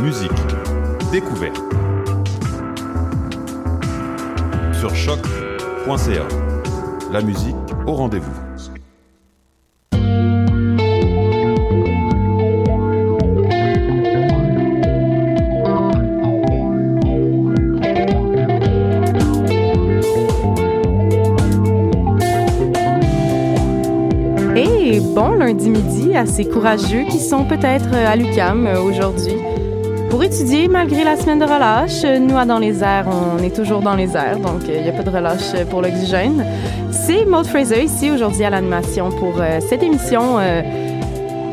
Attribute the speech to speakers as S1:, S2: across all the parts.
S1: musique, découverte. Sur choc.ca. La musique au rendez-vous.
S2: Bon lundi midi à ces courageux qui sont peut-être à l'UCAM euh, aujourd'hui. Pour étudier, malgré la semaine de relâche, euh, nous, à Dans les airs, on est toujours dans les airs, donc il n'y a pas de relâche euh, pour l'oxygène. C'est Maud Fraser ici aujourd'hui à l'animation pour euh, cette émission euh,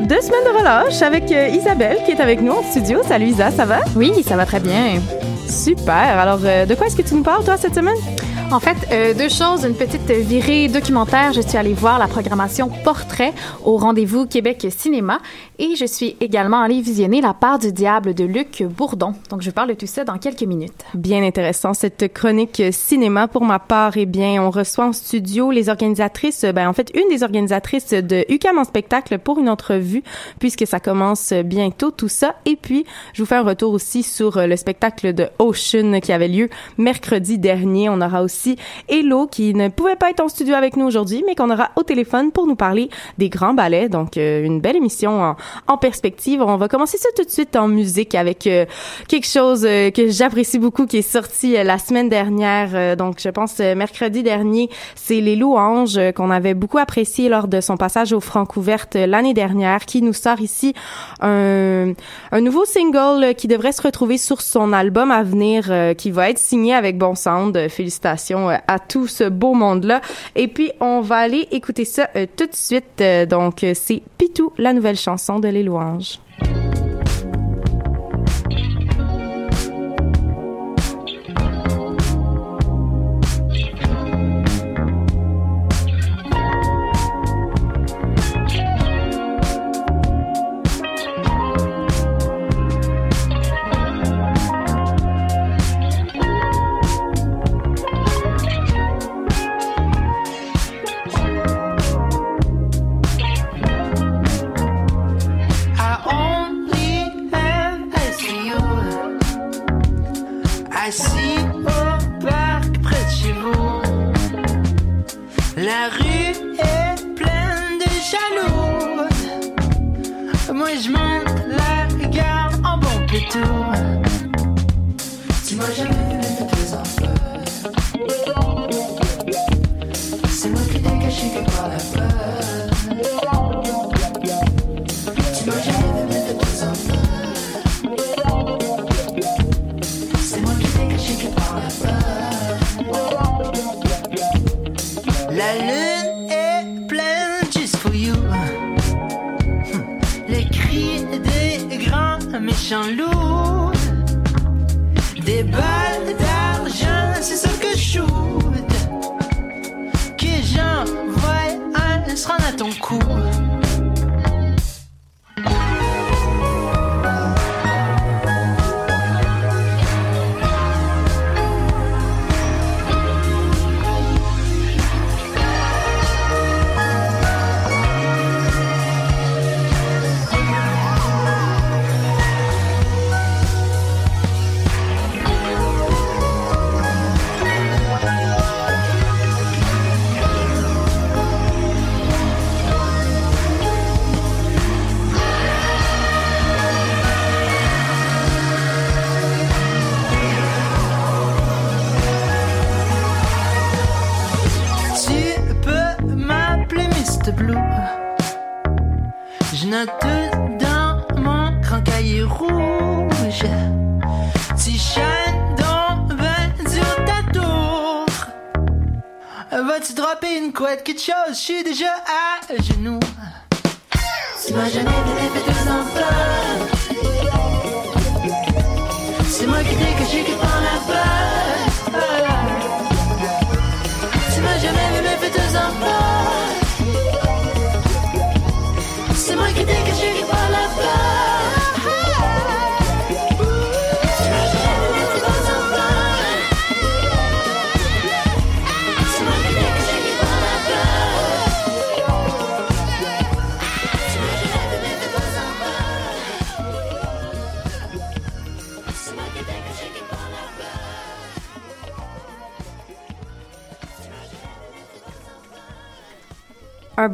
S2: deux semaines de relâche avec euh, Isabelle qui est avec nous en studio. Salut Isa, ça va?
S3: Oui, ça va très bien.
S2: Super. Alors, euh, de quoi est-ce que tu nous parles, toi, cette semaine?
S3: En fait, euh, deux choses. Une petite virée documentaire. Je suis allée voir la programmation Portrait au rendez-vous Québec Cinéma. Et je suis également allée visionner La part du diable de Luc Bourdon. Donc, je parle de tout ça dans quelques minutes.
S2: Bien intéressant, cette chronique cinéma. Pour ma part, eh bien, on reçoit en studio les organisatrices, ben, en fait, une des organisatrices de UCAM en spectacle pour une entrevue, puisque ça commence bientôt, tout ça. Et puis, je vous fais un retour aussi sur le spectacle de Ocean qui avait lieu mercredi dernier. On aura aussi Hello qui ne pouvait pas être en studio avec nous aujourd'hui, mais qu'on aura au téléphone pour nous parler des grands ballets. Donc, euh, une belle émission en, perspective. On va commencer ça tout de suite en musique avec euh, quelque chose euh, que j'apprécie beaucoup qui est sorti la semaine dernière. Donc, je pense mercredi dernier, c'est Les Louanges qu'on avait beaucoup apprécié lors de son passage au Francouverte euh, l'année dernière, qui nous sort ici un, nouveau single qui devrait se retrouver sur son album à venir, qui va être signé avec Bon Sound. Félicitations euh, à tout ce beau monde-là. Et puis, on va aller écouter ça euh, tout de suite. Euh, donc, c'est Pitou, la nouvelle chanson de Les Louanges.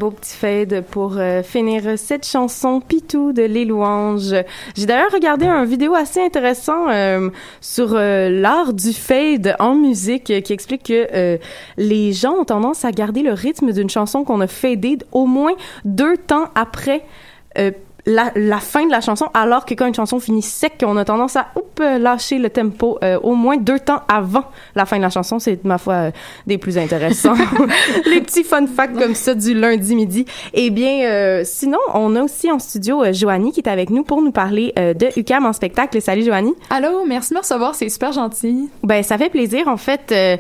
S2: Beau petit fade pour euh, finir cette chanson Pitou de Les Louanges. J'ai d'ailleurs regardé un vidéo assez intéressant euh, sur euh, l'art du fade en musique qui explique que les gens ont tendance à garder le rythme d'une chanson qu'on a fadée au moins deux temps après la, la fin de la chanson, alors que quand une chanson finit sec, on a tendance à oup, lâcher le tempo euh, au moins deux temps avant la fin de la chanson. C'est, ma foi, euh, des plus intéressants. Les petits fun facts comme ça du lundi midi. Eh bien, euh, sinon, on a aussi en studio euh, Joanie qui est avec nous pour nous parler euh, de UCAM en spectacle. Salut Joanie.
S4: Allô, merci de me recevoir, c'est super gentil.
S2: Ben, ça fait plaisir. En fait, euh,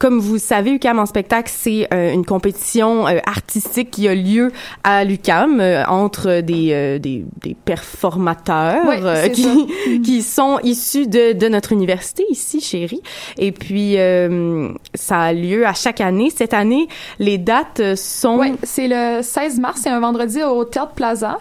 S2: comme vous savez, UCAM en spectacle, c'est euh, une compétition euh, artistique qui a lieu à l'UCAM euh, entre des, euh, des, des performateurs
S4: Ouais,
S2: euh, qui, qui sont issus de, de notre université ici, chérie. Et puis, euh, ça a lieu à chaque année. Cette année, les dates sont...
S4: Ouais, c'est le 16 mars, c'est un vendredi au Théâtre Plaza.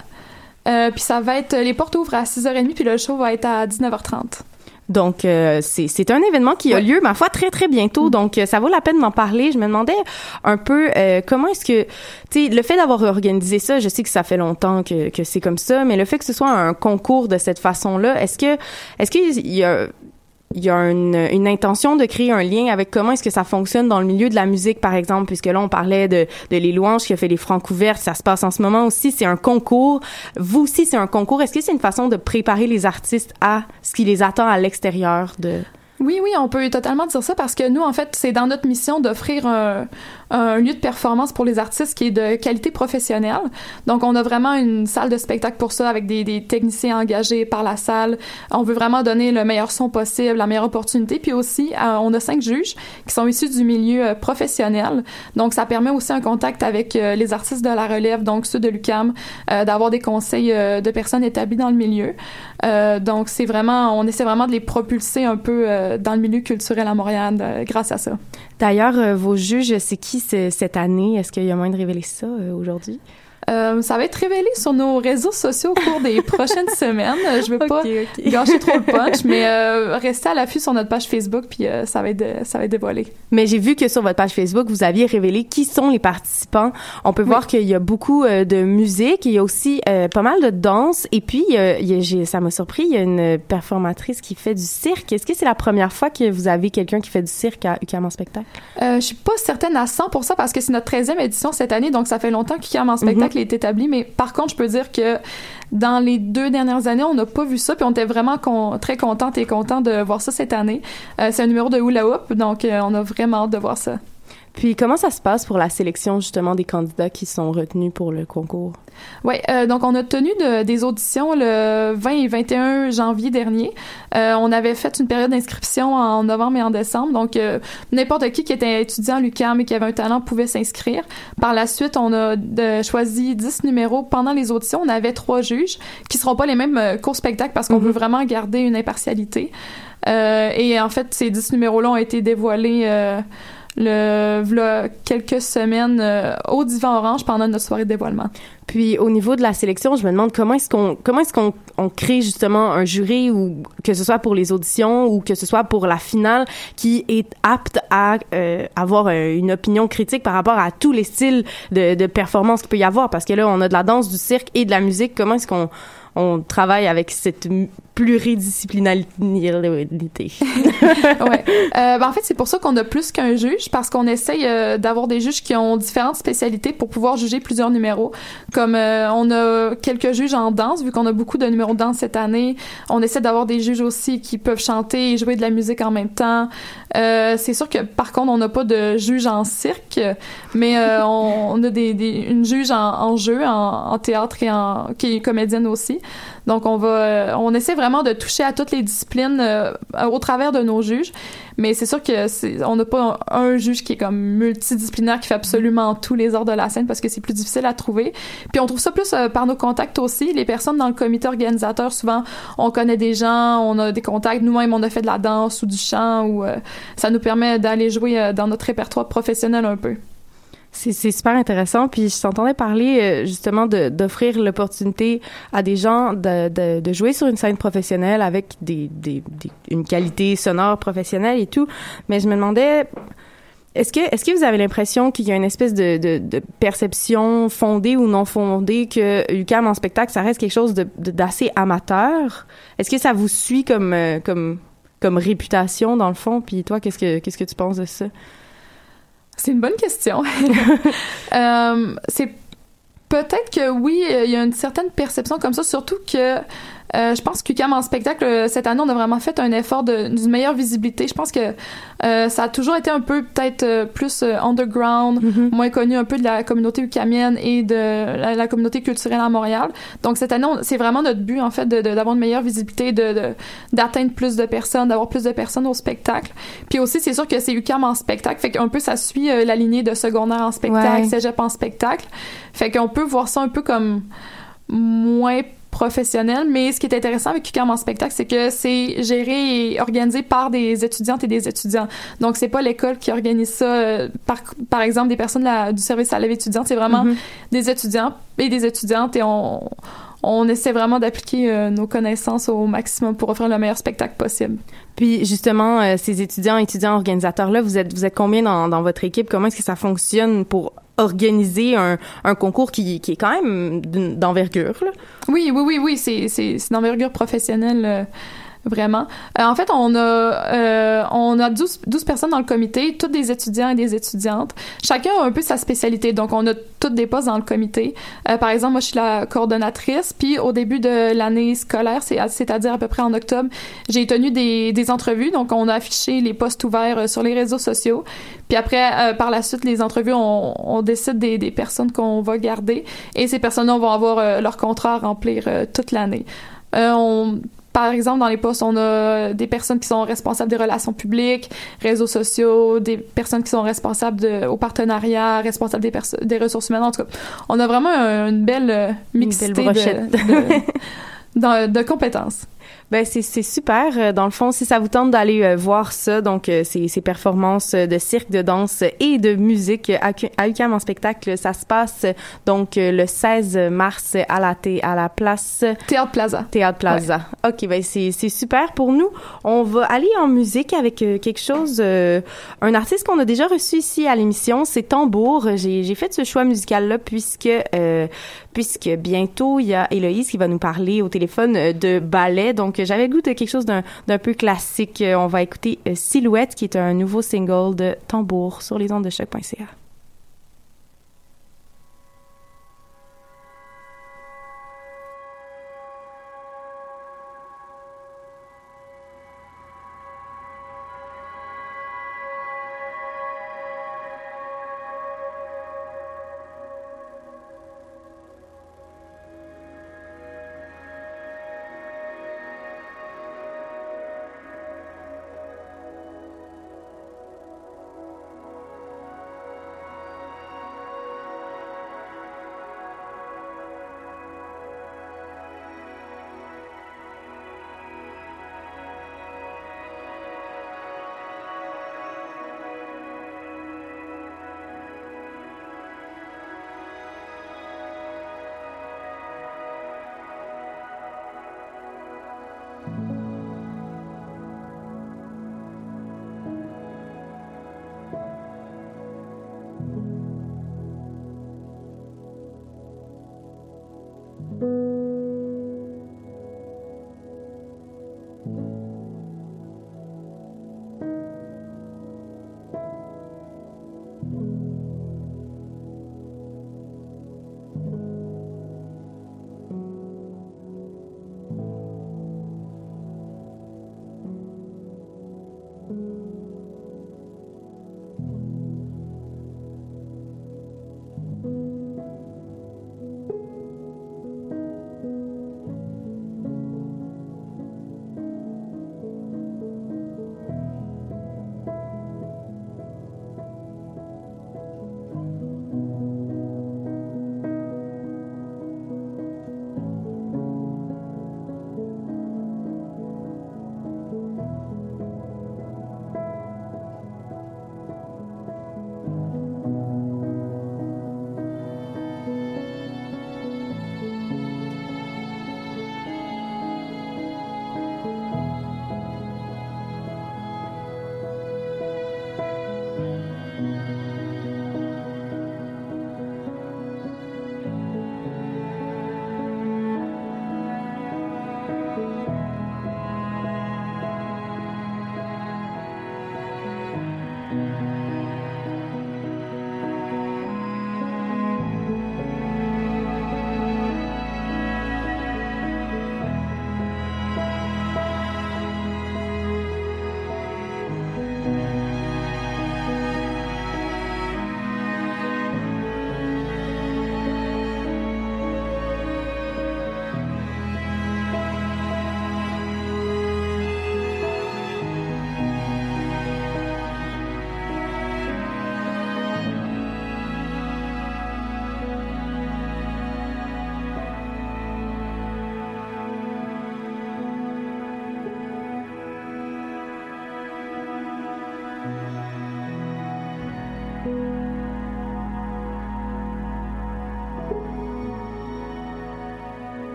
S4: Euh, puis ça va être, les portes ouvrent à 6h30, puis le show va être à 19h30.
S2: Donc, euh, c'est c'est un événement qui a lieu, ma foi, très, très bientôt. Donc, euh, ça vaut la peine d'en parler. Je me demandais un peu euh, comment est-ce que, tu sais, le fait d'avoir organisé ça, je sais que ça fait longtemps que, que c'est comme ça, mais le fait que ce soit un concours de cette façon-là, est-ce que, est-ce qu'il y a il y a une, une intention de créer un lien avec comment est-ce que ça fonctionne dans le milieu de la musique, par exemple, puisque là, on parlait de, de Les Louanges qui a fait les francs ouverts. Ça se passe en ce moment aussi. C'est un concours. Vous aussi, c'est un concours. Est-ce que c'est une façon de préparer les artistes à ce qui les attend à l'extérieur de...
S4: Oui, oui, on peut totalement dire ça parce que nous, en fait, c'est dans notre mission d'offrir un, un lieu de performance pour les artistes qui est de qualité professionnelle. Donc, on a vraiment une salle de spectacle pour ça avec des, des techniciens engagés par la salle. On veut vraiment donner le meilleur son possible, la meilleure opportunité. Puis aussi, euh, on a cinq juges qui sont issus du milieu euh, professionnel. Donc, ça permet aussi un contact avec euh, les artistes de la relève, donc ceux de l'UCAM, d'avoir des conseils de personnes établies dans le milieu. Donc, c'est vraiment, on essaie vraiment de les propulser un peu dans le milieu culturel à Montréal grâce à ça.
S2: D'ailleurs, euh, vos juges, c'est qui ce- cette année? Est-ce qu'il y a moyen de révéler ça euh, aujourd'hui?
S4: Euh, ça va être révélé sur nos réseaux sociaux au cours des prochaines semaines. Je veux pas gâcher trop le punch, mais euh, restez à l'affût sur notre page Facebook, puis euh, ça va être ça va être dévoilé.
S2: Mais j'ai vu que sur votre page Facebook, vous aviez révélé qui sont les participants. On peut voir qu'il y a beaucoup de musique, il y a aussi pas mal de danse, et puis il ça m'a surpris, il y a une performatrice qui fait du cirque. Est-ce que c'est la première fois que vous avez quelqu'un qui fait du cirque à UQAM en spectacle?
S4: je suis pas certaine à 100% parce que c'est notre 13e édition cette année, donc ça fait longtemps qu'UQAM en spectacle est établi, mais par contre, je peux dire que dans les deux dernières années, on n'a pas vu ça, puis on était vraiment très contente et content de voir ça cette année. Euh, c'est un numéro de hula hoop, donc euh, on a vraiment hâte de voir ça.
S2: Puis comment ça se passe pour la sélection justement des candidats qui sont retenus pour le concours?
S4: Oui, euh, donc on a tenu des auditions le 20 et 21 janvier dernier. Euh, on avait fait une période d'inscription en novembre et en décembre, donc euh, n'importe qui qui était étudiant à l'UQAM et qui avait un talent pouvait s'inscrire. Par la suite, on a choisi 10 numéros pendant les auditions. On avait trois juges qui seront pas les mêmes qu'au spectacle parce qu'on mm-hmm. veut vraiment garder une impartialité. et en fait, ces 10 numéros-là ont été dévoilés le quelques semaines euh, au divan orange pendant notre soirée de dévoilement.
S2: Puis au niveau de la sélection, je me demande comment est-ce qu'on comment est-ce qu'on on crée justement un jury ou que ce soit pour les auditions ou que ce soit pour la finale qui est apte à euh, avoir euh, une opinion critique par rapport à tous les styles de, de performance qu'il peut y avoir? Parce que là on a de la danse, du cirque et de la musique. Comment est-ce qu'on on travaille avec cette pluridisciplinarité.
S4: ouais. Euh, ben en fait, c'est pour ça qu'on a plus qu'un juge, parce qu'on essaye euh, d'avoir des juges qui ont différentes spécialités pour pouvoir juger plusieurs numéros. Comme euh, on a quelques juges en danse, vu qu'on a beaucoup de numéros de danse cette année, on essaie d'avoir des juges aussi qui peuvent chanter et jouer de la musique en même temps. Euh, c'est sûr que par contre, on n'a pas de juge en cirque, mais on, on, a des, des, une juge en, en jeu, en, en, théâtre et en qui est comédienne aussi. Donc on va, on essaie vraiment de toucher à toutes les disciplines euh, au travers de nos juges. Mais c'est sûr que c'est, on n'a pas un, juge qui est comme multidisciplinaire qui fait absolument tous les ordres de la scène parce que c'est plus difficile à trouver. Puis on trouve ça plus euh, par nos contacts aussi. Les personnes dans le comité organisateur, souvent, on connaît des gens, on a des contacts. Nous-mêmes, on a fait de la danse ou du chant ou euh, ça nous permet d'aller jouer dans notre répertoire professionnel un peu.
S2: C'est super intéressant. Puis je t'entendais parler euh, justement d'offrir l'opportunité à des gens de, de, jouer sur une scène professionnelle avec des, des, une qualité sonore professionnelle et tout. Mais je me demandais, est-ce que est-ce que vous avez l'impression qu'il y a une espèce de, de, perception fondée ou non fondée que UCAM en spectacle ça reste quelque chose d'assez amateur? Est-ce que ça vous suit comme euh, comme comme réputation dans le fond? Puis toi, qu'est-ce que qu'est-ce que tu penses de ça?
S4: C'est une bonne question. euh, c'est peut-être que oui, il y a une certaine perception comme ça, surtout que euh, je pense que QCAM en spectacle, euh, cette année, on a vraiment fait un effort d'une meilleure visibilité. Je pense que euh, ça a toujours été un peu peut-être plus underground, mm-hmm. moins connu un peu de la communauté ucamienne et de la, communauté culturelle à Montréal. Donc cette année, c'est vraiment notre but, en fait, d'avoir de, une meilleure visibilité, de d'atteindre plus de personnes, d'avoir plus de personnes au spectacle. Puis aussi, c'est sûr que c'est UCAM en spectacle, fait qu'un peu ça suit la lignée de secondaire en spectacle, cégep en spectacle. Fait qu'on peut voir ça un peu comme moins professionnel. Mais ce qui est intéressant avec UQAM en spectacle, c'est que c'est géré et organisé par des étudiantes et des étudiants. Donc, c'est pas l'école qui organise ça. Euh, par, par exemple, des personnes du service à la vie étudiante, c'est vraiment mm-hmm. des étudiants et des étudiantes et on, on essaie vraiment d'appliquer euh, nos connaissances au maximum pour offrir le meilleur spectacle possible.
S2: Puis justement, euh, ces étudiants, étudiants organisateurs là, vous êtes vous êtes combien dans, dans votre équipe? Comment est-ce que ça fonctionne pour organiser un, un concours qui, qui est quand même d'envergure.
S4: Oui, oui, oui, oui, c'est c'est d'envergure professionnelle. Vraiment. Euh, en fait, on a euh, on a 12, 12, personnes dans le comité, toutes des étudiants et des étudiantes. Chacun a un peu sa spécialité. Donc, on a toutes des postes dans le comité. Euh, par exemple, moi, je suis la coordonnatrice. Puis, au début de l'année scolaire, c'est-à-dire à peu près en octobre, j'ai tenu des, des entrevues. Donc, on a affiché les postes ouverts sur les réseaux sociaux. Puis après, par la suite, les entrevues, on, on décide des, des personnes qu'on va garder. Et ces personnes-là vont avoir leur contrat à remplir toute l'année. on par exemple, dans les postes, on a des personnes qui sont responsables des relations publiques, réseaux sociaux, des personnes qui sont responsables de, au partenariat, responsables des, des ressources humaines. En tout cas, on a vraiment une belle mixité de, de, de, compétences.
S2: Ben c'est c'est super. Euh, Dans le fond, si ça vous tente d'aller euh, voir ça, donc euh, ces, ces performances de cirque, de danse et de musique à, UQAM en spectacle, ça se passe donc le 16 mars à la thé- à la place
S4: Théâtre Plaza.
S2: Théâtre Plaza. Ok, ben c'est c'est super pour nous. On va aller en musique avec quelque chose, euh, un artiste qu'on a déjà reçu ici à l'émission, c'est Tambour. J'ai j'ai fait ce choix musical là puisque euh, puisque bientôt il y a Héloïse qui va nous parler au téléphone euh, de ballet. Donc j'avais le goût de quelque chose d'un peu classique. Euh, On va écouter euh, Silhouette qui est un nouveau single de Tambour sur les ondes de choc.ca.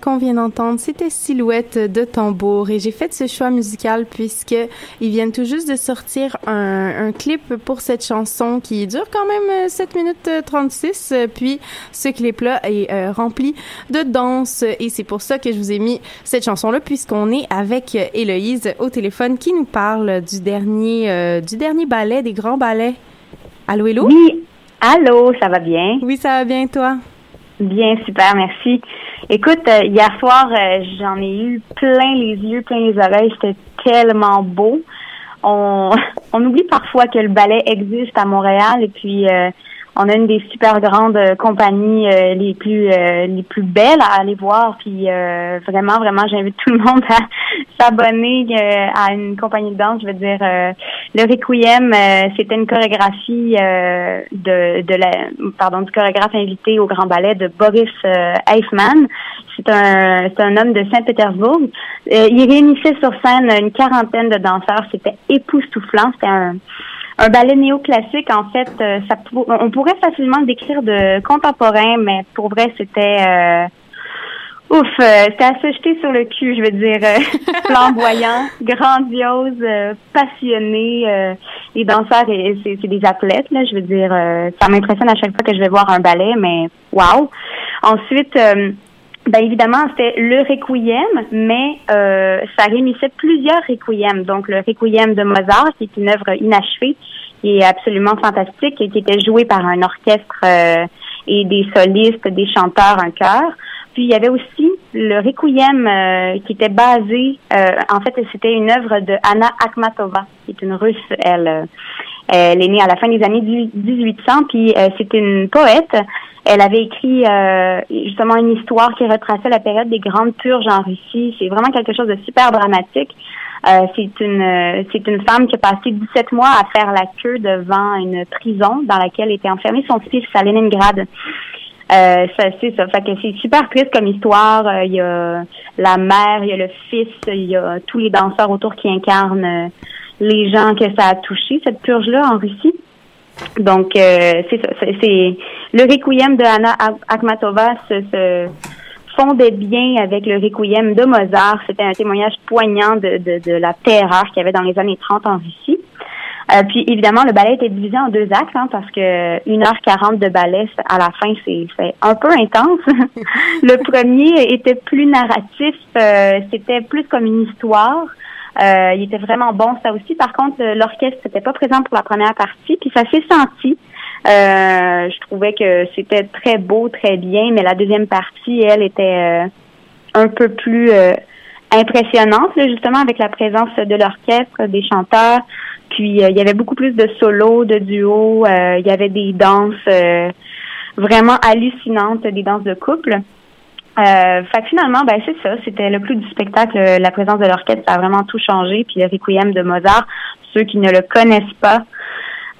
S2: Ce qu'on vient d'entendre, c'était Silhouette de tambour et j'ai fait ce choix musical puisque ils viennent tout juste de sortir un, un clip pour cette chanson qui dure quand même 7 minutes 36 puis ce clip-là est euh, rempli de danse et c'est pour ça que je vous ai mis cette chanson-là puisqu'on est avec Héloïse au téléphone qui nous parle du dernier euh, du dernier ballet, des grands ballets. Allô, Hello?
S5: Oui, allô, ça va bien?
S2: Oui, ça va bien, toi?
S5: Bien, super, merci. Écoute, euh, hier soir, euh, j'en ai eu plein les yeux, plein les oreilles. C'était tellement beau. On, on oublie parfois que le ballet existe à Montréal et puis euh, on a une des super grandes euh, compagnies euh, les plus euh, les plus belles à aller voir. Puis vraiment, vraiment, j'invite tout le monde à s'abonner à une compagnie de danse. Je veux dire, le Requiem, c'était une chorégraphie de, de la pardon du chorégraphe invité au Grand Ballet de Boris Eifman. C'est un c'est un homme de Saint-Pétersbourg. il réunissait sur scène une quarantaine de danseurs. C'était époustouflant. C'était un un ballet néoclassique, en fait, euh, ça on pourrait facilement le décrire de contemporain, mais pour vrai, c'était euh, ouf, euh, c'était à se jeter sur le cul, je veux dire, flamboyant, grandiose, passionné. les danseurs, c'est des athlètes, là, je veux dire, ça m'impressionne à chaque fois que je vais voir un ballet, mais wow. Ensuite, ben évidemment, c'était le requiem, mais euh, ça réunissait plusieurs requiem. Donc le requiem de Mozart, qui est une œuvre inachevée, qui est absolument fantastique et qui était jouée par un orchestre euh, et des solistes, des chanteurs, un chœur. Puis il y avait aussi le requiem euh, qui était basé, en fait, c'était une œuvre de Anna Akhmatova, qui est une Russe. Elle, elle est née à la fin des années 1800, puis c'est une poète elle avait écrit euh, justement une histoire qui retraçait la période des grandes purges en Russie. C'est vraiment quelque chose de super dramatique. Euh, c'est une c'est une femme qui a passé 17 mois à faire la queue devant une prison dans laquelle était enfermé son fils à Leningrad. Euh, ça, c'est ça. Fait que c'est super triste comme histoire. Euh, il y a la mère, il y a le fils, il y a tous les danseurs autour qui incarnent les gens que ça a touché, cette purge-là en Russie. Donc, euh, c'est ça. C'est, le requiem de Anna Akhmatova se, fondait bien avec le requiem de Mozart. C'était un témoignage poignant de, de, la terreur qu'il y avait dans les années 30 en Russie. Euh, puis évidemment, le ballet était divisé en deux actes hein, parce que 1h40 de ballet à la fin, c'est, un peu intense. le premier était plus narratif, euh, c'était plus comme une histoire. Euh, il était vraiment bon, ça aussi. Par contre, l'orchestre n'était pas présent pour la première partie, puis ça s'est senti. Euh, je trouvais que c'était très beau, très bien, mais la deuxième partie, elle, était euh, un peu plus impressionnante, justement, avec la présence de l'orchestre, des chanteurs. Puis il y avait beaucoup plus de solos, de duos. il y avait des danses vraiment hallucinantes, des danses de couple. Euh, fait finalement, ben c'est ça. C'était le plus du spectacle. La présence de l'orchestre, ça a vraiment tout changé. Puis le requiem de Mozart, ceux qui ne le connaissent pas,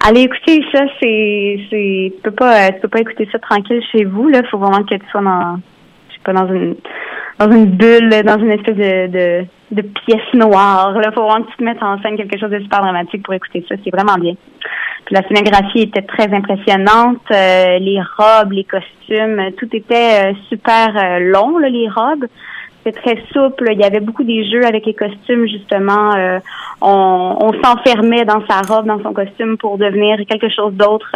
S5: allez écouter ça. C'est, c'est, tu peux pas, tu peux pas écouter ça tranquille chez vous. Là, faut vraiment que tu sois dans, je sais pas, dans une, dans une bulle, dans une espèce de, de, de pièce noire. Là, faut vraiment que tu te mettes en scène quelque chose de super dramatique pour écouter ça. C'est vraiment bien la scénographie était très impressionnante. Euh, les robes, les costumes, tout était euh, super euh, long, les robes. C'était très souple. Il y avait beaucoup des jeux avec les costumes, justement. on, on s'enfermait dans sa robe, dans son costume pour devenir quelque chose d'autre.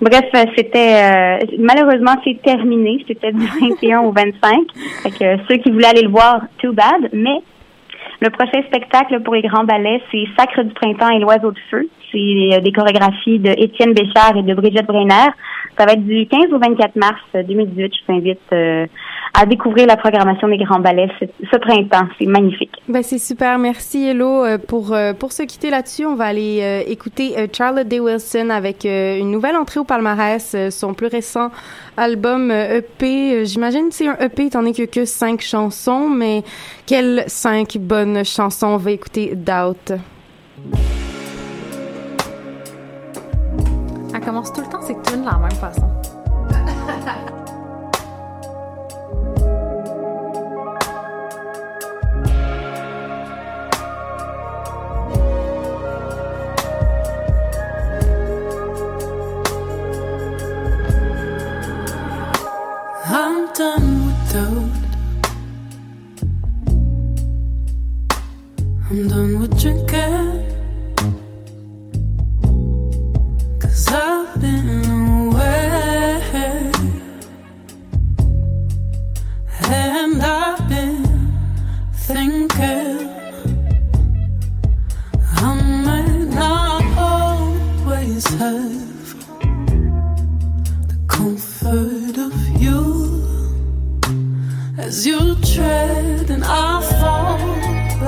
S5: Bref, c'était malheureusement c'est terminé. C'était du 21 au 25. Fait que ceux qui voulaient aller le voir, too bad. Mais le prochain spectacle pour les grands ballets, c'est Sacre du printemps et l'oiseau de feu. C'est euh, des chorégraphies de Étienne Béchard et de Brigitte Breiner. Ça va être du 15 au 24 mars 2018. Je t'invite euh, à découvrir la programmation des grands ballets ce, printemps. C'est magnifique.
S2: Ben c'est super. Merci Hello euh, pour pour se quitter là-dessus. On va aller écouter Charlotte Day Wilson avec une nouvelle entrée au palmarès, son plus récent album EP. E j'imagine que c'est un EP étant donné qu'il n'y a que cinq chansons, mais quelles cinq bonnes chansons? On va écouter Doubt.
S3: Elle commence tout le temps ses tunes de la même façon.
S6: I'm done without. I'm done with drinking. Cause I've been away. And I've been thinking. I might not always hurt. As you tread and I fall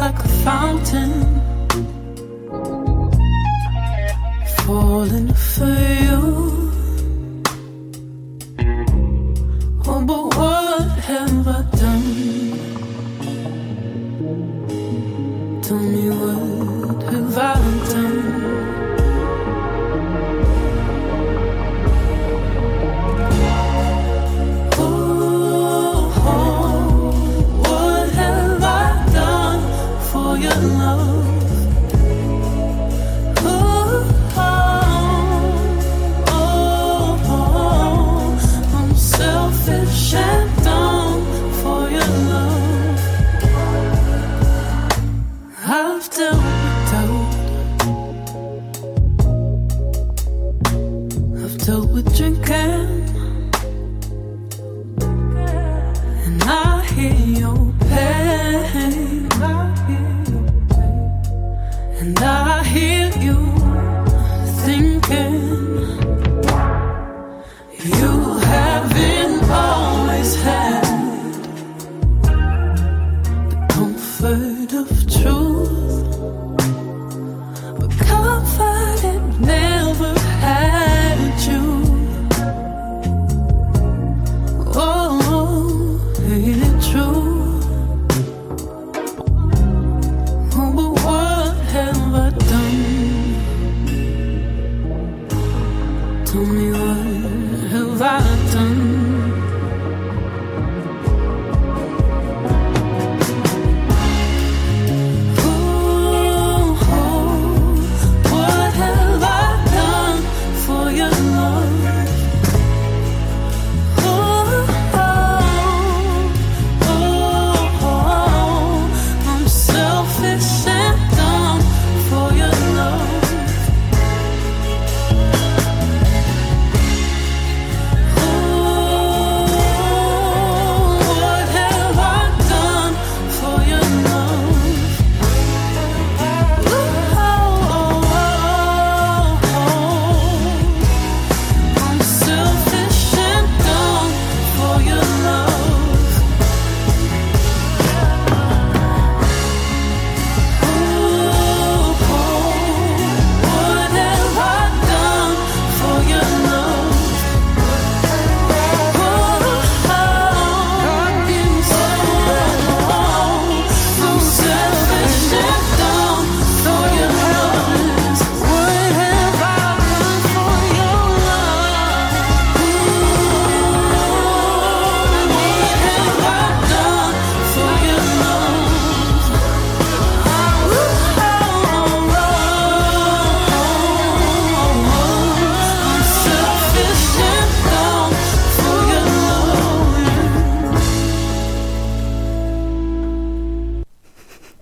S6: like a fountain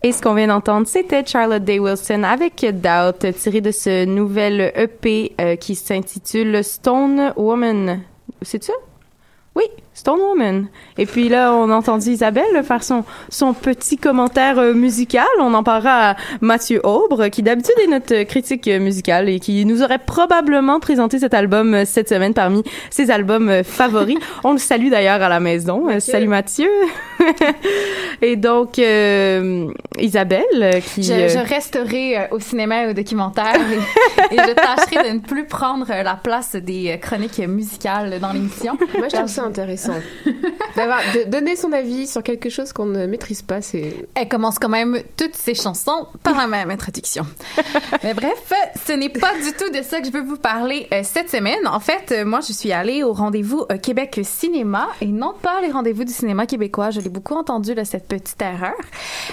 S2: Et ce qu'on vient d'entendre, c'était Charlotte Day Wilson avec Doubt, tiré de ce nouvel EP euh, qui s'intitule Stone Woman. C'est ça? Oui, Stone Woman. Et puis là, on a entendu Isabelle faire son, son petit commentaire euh, musical. On en parlera à Mathieu Aubre, qui d'habitude est notre critique musicale et qui nous aurait probablement présenté cet album euh, cette semaine parmi ses albums euh, favoris. on le salue d'ailleurs à la maison. Salut Mathieu. et donc, euh, Isabelle, qui...
S3: Je, je resterai au cinéma et au documentaire et, et je tâcherai de ne plus prendre la place des chroniques musicales dans l'émission.
S7: Moi, je trouve ça intéressant. D'avoir, de donner son avis sur quelque chose qu'on ne maîtrise pas, c'est.
S3: Elle commence quand même toutes ses chansons par la même introduction. Mais bref, ce n'est pas du tout de ça que je veux vous parler euh, cette semaine. En fait, euh, moi, je suis allée au rendez-vous euh, Québec Cinéma et non pas les rendez-vous du cinéma québécois. Je l'ai beaucoup entendu, là, cette petite erreur.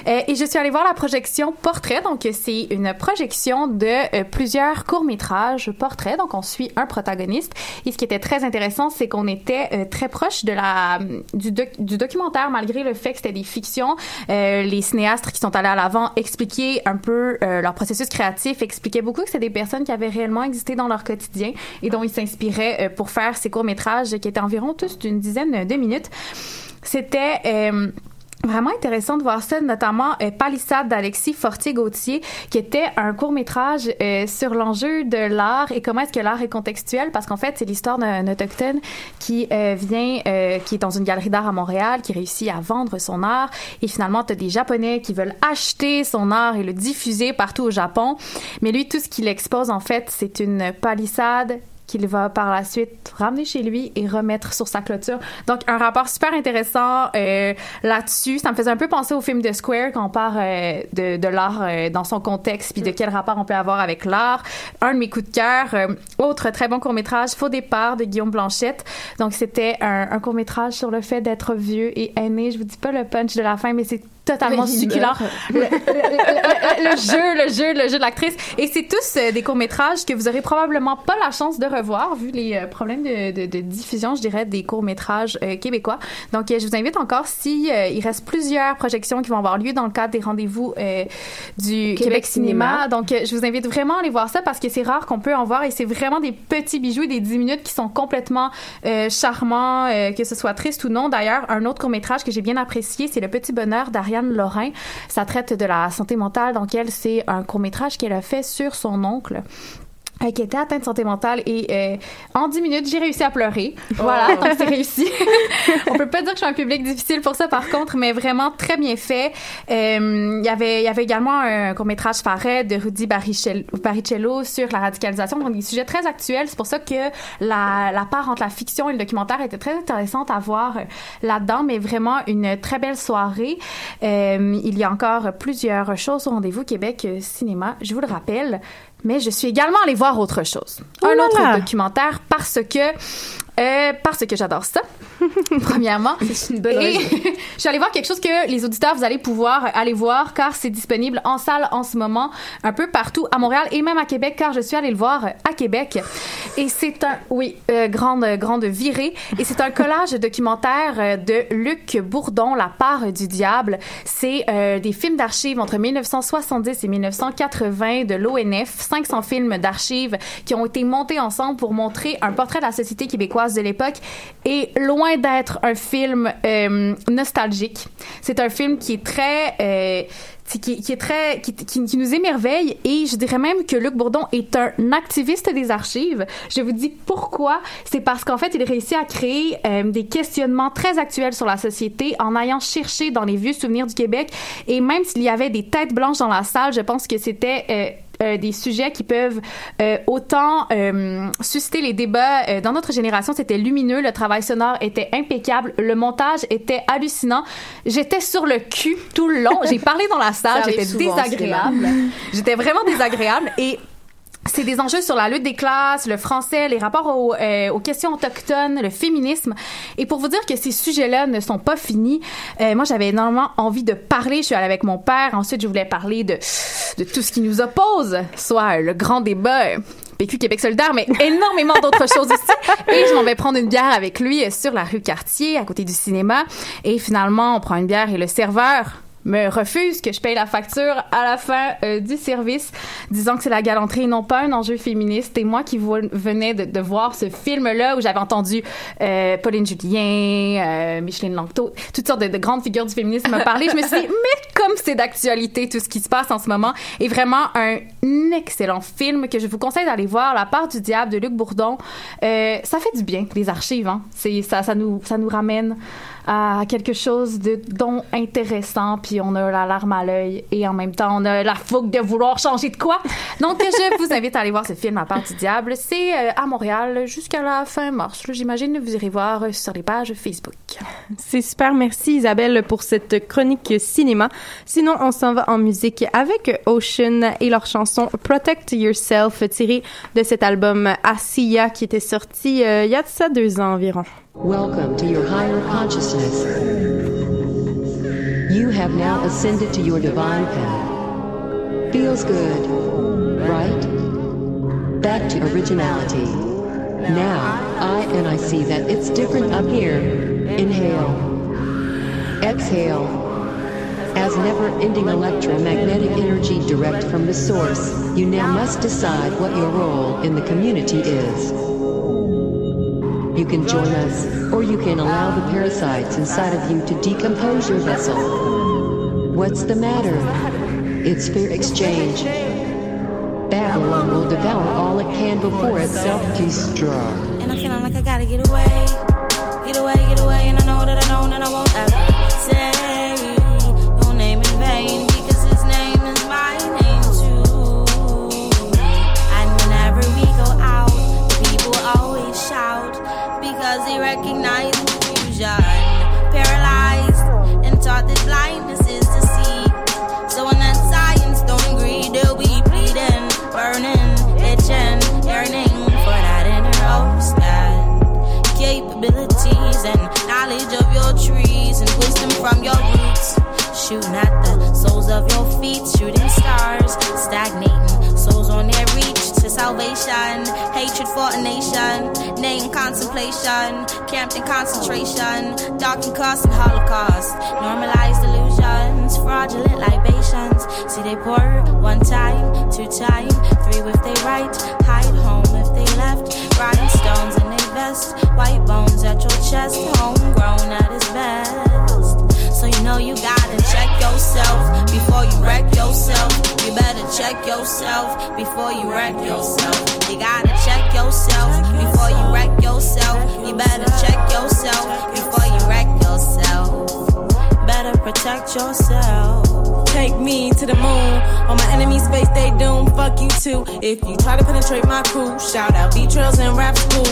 S3: Et je suis allée voir la projection Portrait. Donc, c'est une projection de plusieurs courts-métrages portraits. Donc, on suit un protagoniste. Et ce qui était très intéressant, c'est qu'on était très proche de la, du, doc- du documentaire, malgré le fait que c'était des fictions. Euh, les cinéastes qui sont allés à l'avant expliquaient un peu euh, leur processus créatif, expliquaient beaucoup que c'était des personnes qui avaient réellement existé dans leur quotidien et dont ils s'inspiraient euh, pour faire ces courts-métrages qui étaient environ tous d'une dizaine de minutes. C'était... vraiment intéressant de voir ça, notamment euh, Palissade d'Alexis Fortier-Gauthier, qui était un court-métrage euh, sur l'enjeu de l'art et comment est-ce que l'art est contextuel, parce qu'en fait, c'est l'histoire d'un autochtone qui euh, vient, euh, qui est dans une galerie d'art à Montréal, qui réussit à vendre son art, et finalement, tu des Japonais qui veulent acheter son art et le diffuser partout au Japon, mais lui, tout ce qu'il expose, en fait, c'est une palissade qu'il va par la suite ramener chez lui et remettre sur sa clôture. Donc, un rapport super intéressant euh, là-dessus. Ça me faisait un peu penser au film de Square quand on parle euh, de, de l'art euh, dans son contexte puis de quel rapport on peut avoir avec l'art. Un de mes coups de cœur. Euh, autre très bon court-métrage, Faux départ de Guillaume Blanchette. Donc, c'était un, un court-métrage sur le fait d'être vieux et aîné. Je vous dis pas le punch de la fin, mais c'est totalement succulent. Le, le- le- le- le jeu, le jeu, le jeu de l'actrice. Et c'est tous euh, des courts-métrages que vous aurez probablement pas la chance de revoir vu les euh, problèmes de, de- de diffusion, je dirais, des courts-métrages euh, québécois. Donc, je vous invite encore si il reste plusieurs projections qui vont avoir lieu dans le cadre des rendez-vous du Québec, Cinéma.
S7: Cinéma.
S3: Donc, je vous invite vraiment à aller voir ça parce que c'est rare qu'on peut en voir et c'est vraiment des petits bijoux, des 10 minutes qui sont complètement charmants, que ce soit triste ou non. D'ailleurs, un autre court-métrage que j'ai bien apprécié, c'est Le Petit Bonheur d'Ariane Lorrain. Ça traite de la santé mentale, donc elle, c'est un court-métrage qu'elle a fait sur son oncle qui était atteint de santé mentale et euh, en 10 minutes j'ai réussi à pleurer. Voilà
S7: Oh.
S3: donc c'est réussi. On peut pas dire que je suis un public difficile pour ça par contre mais vraiment très bien fait. Euh, il y avait il y avait également un court métrage Faret de Rudy Baricello sur la radicalisation donc des sujets très actuels. C'est pour ça que la, la part entre la fiction et le documentaire était très intéressante à voir euh, là-dedans mais vraiment une très belle soirée. Euh, il y a encore plusieurs choses au rendez-vous Québec euh, Cinéma je vous le rappelle mais je suis également allée voir autre chose.
S2: Oh
S3: un
S2: là
S3: autre
S2: là!
S3: documentaire parce que euh, parce que j'adore ça. Premièrement,
S7: C'est une bonne
S3: et je suis allée voir quelque chose que les auditeurs vous allez pouvoir aller voir car c'est disponible en salle en ce moment un peu partout à Montréal et même à Québec car je suis allée le voir à Québec. Et c'est un oui euh, grande grande virée. Et c'est un collage documentaire euh, de Luc Bourdon La part du diable. C'est euh, des films d'archives entre 1970 et 1980 de l'ONF 500 films d'archives qui ont été montés ensemble pour montrer un portrait de la société québécoise de l'époque. Et loin d'être un film euh, nostalgique c'est un film qui est très euh, qui, qui est très qui, qui nous émerveille. Et je dirais même que Luc Bourdon est un activiste des archives. Je vous dis pourquoi, c'est parce qu'en fait il réussit à créer euh, des questionnements très actuels sur la société en allant chercher dans les vieux souvenirs du Québec. Et même s'il y avait des têtes blanches dans la salle, je pense que c'était euh, des sujets qui peuvent euh, autant euh, susciter les débats. Dans notre génération, c'était lumineux, le travail sonore était impeccable, le montage était hallucinant. J'étais sur le cul tout le long. J'ai parlé dans la salle, j'étais désagréable. J'étais vraiment désagréable et c'est des enjeux sur la lutte des classes, le français, les rapports aux, euh, aux questions autochtones, le féminisme. Et pour vous dire que ces sujets-là ne sont pas finis, euh, moi j'avais énormément envie de parler. Je suis allée avec mon père. Ensuite, je voulais parler de, de tout ce qui nous oppose, soit le grand débat. euh, PQ Québec solidaire, mais énormément d'autres choses aussi. Et je m'en vais prendre une bière avec lui sur la rue Cartier, à côté du cinéma. Et finalement, on prend une bière et le serveur me refuse que je paye la facture à la fin euh, du service, disant que c'est la galanterie non pas un enjeu féministe. Et moi qui venais de, de voir ce film-là où j'avais entendu euh, Pauline Julien, euh, Micheline Langto, toutes sortes de, de grandes figures du féminisme me parler, je me suis dit, mais comme c'est d'actualité tout ce qui se passe en ce moment, et vraiment un excellent film que je vous conseille d'aller voir, La part du diable de Luc Bourdon. Ça fait du bien, les archives, hein. Ça, ça, nous, ça nous ramène à quelque chose de don intéressant, puis on a la larme à l'œil et en même temps on a la fougue de vouloir changer de quoi. Donc je vous invite à aller voir ce film à part du diable. C'est euh, à Montréal jusqu'à la fin mars. J'imagine vous irez voir euh, sur les pages Facebook.
S2: C'est super, merci Isabelle pour cette chronique cinéma. Sinon, on s'en va en musique avec Ocean et leur chanson Protect Yourself, tirée de cet album Asiya qui était sorti euh, il y a de ça deux ans environ.
S8: Welcome to your higher consciousness. You have now ascended to your divine path. Feels good, right? Back to originality. Now, I and I see that it's different up here. Inhale. Exhale. As never ending electromagnetic energy direct from the source, you now must decide what your role in the community is. You can join us, or you can allow the parasites inside of you to decompose your vessel. What's the matter? It's fair exchange. Babylon will devour all it can before it self-destruct.
S9: And I'm feeling like I gotta get away. Get away, get away, and I know that I know that I won't ever At the soles of your feet, shooting stars, stagnating souls on their reach to salvation. Hatred for a nation, name contemplation, camped in concentration, dark and and holocaust. Normalized illusions, fraudulent libations. See they pour one time, two time, three if they right, hide home if they left. Rhinestones in their vest, white bones at your chest, homegrown at its best. So you know you gotta check yourself before you wreck yourself. You better check yourself before you wreck yourself. You gotta check yourself before you wreck yourself. You better check yourself before you wreck yourself. Better protect yourself.
S10: Take me to the moon. On my enemy's too. If you try to penetrate my crew, shout out B trails and rap school.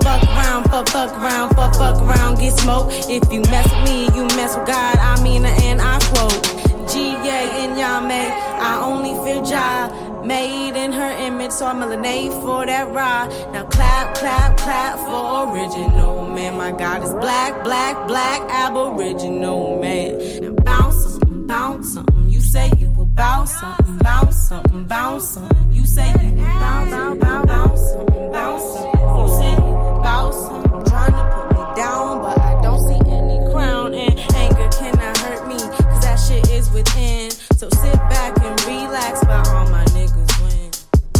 S10: Fuck around, fuck, fuck around, fuck, fuck around, get smoked. If you mess with me, you mess with God. I mean, and I quote. G.A. and Yame, I only fear Jah. Made in her image, so I'm a for that ride. Now clap, clap, clap for original man. My God is black, black, black, aboriginal man. Now bounce bounce. You say bounce something, bounce something, bounce something. You say you bounce, bounce, bounce, bounce something, bounce something. You say you bounce something. Trying to put me down, but I don't see any crown. And anger cannot hurt me, cause that shit is within. So sit back and relax while all my niggas win.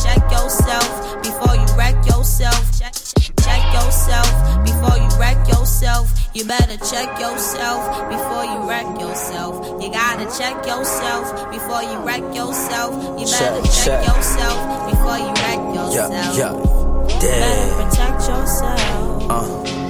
S9: Check yourself before you wreck yourself. Check, check yourself before yourself. You better check yourself before you wreck yourself. You gotta check yourself before you wreck yourself. You better
S11: Check,
S9: check, yourself before you wreck yourself.
S11: Yeah, yeah.
S9: Better protect yourself.
S11: Uh.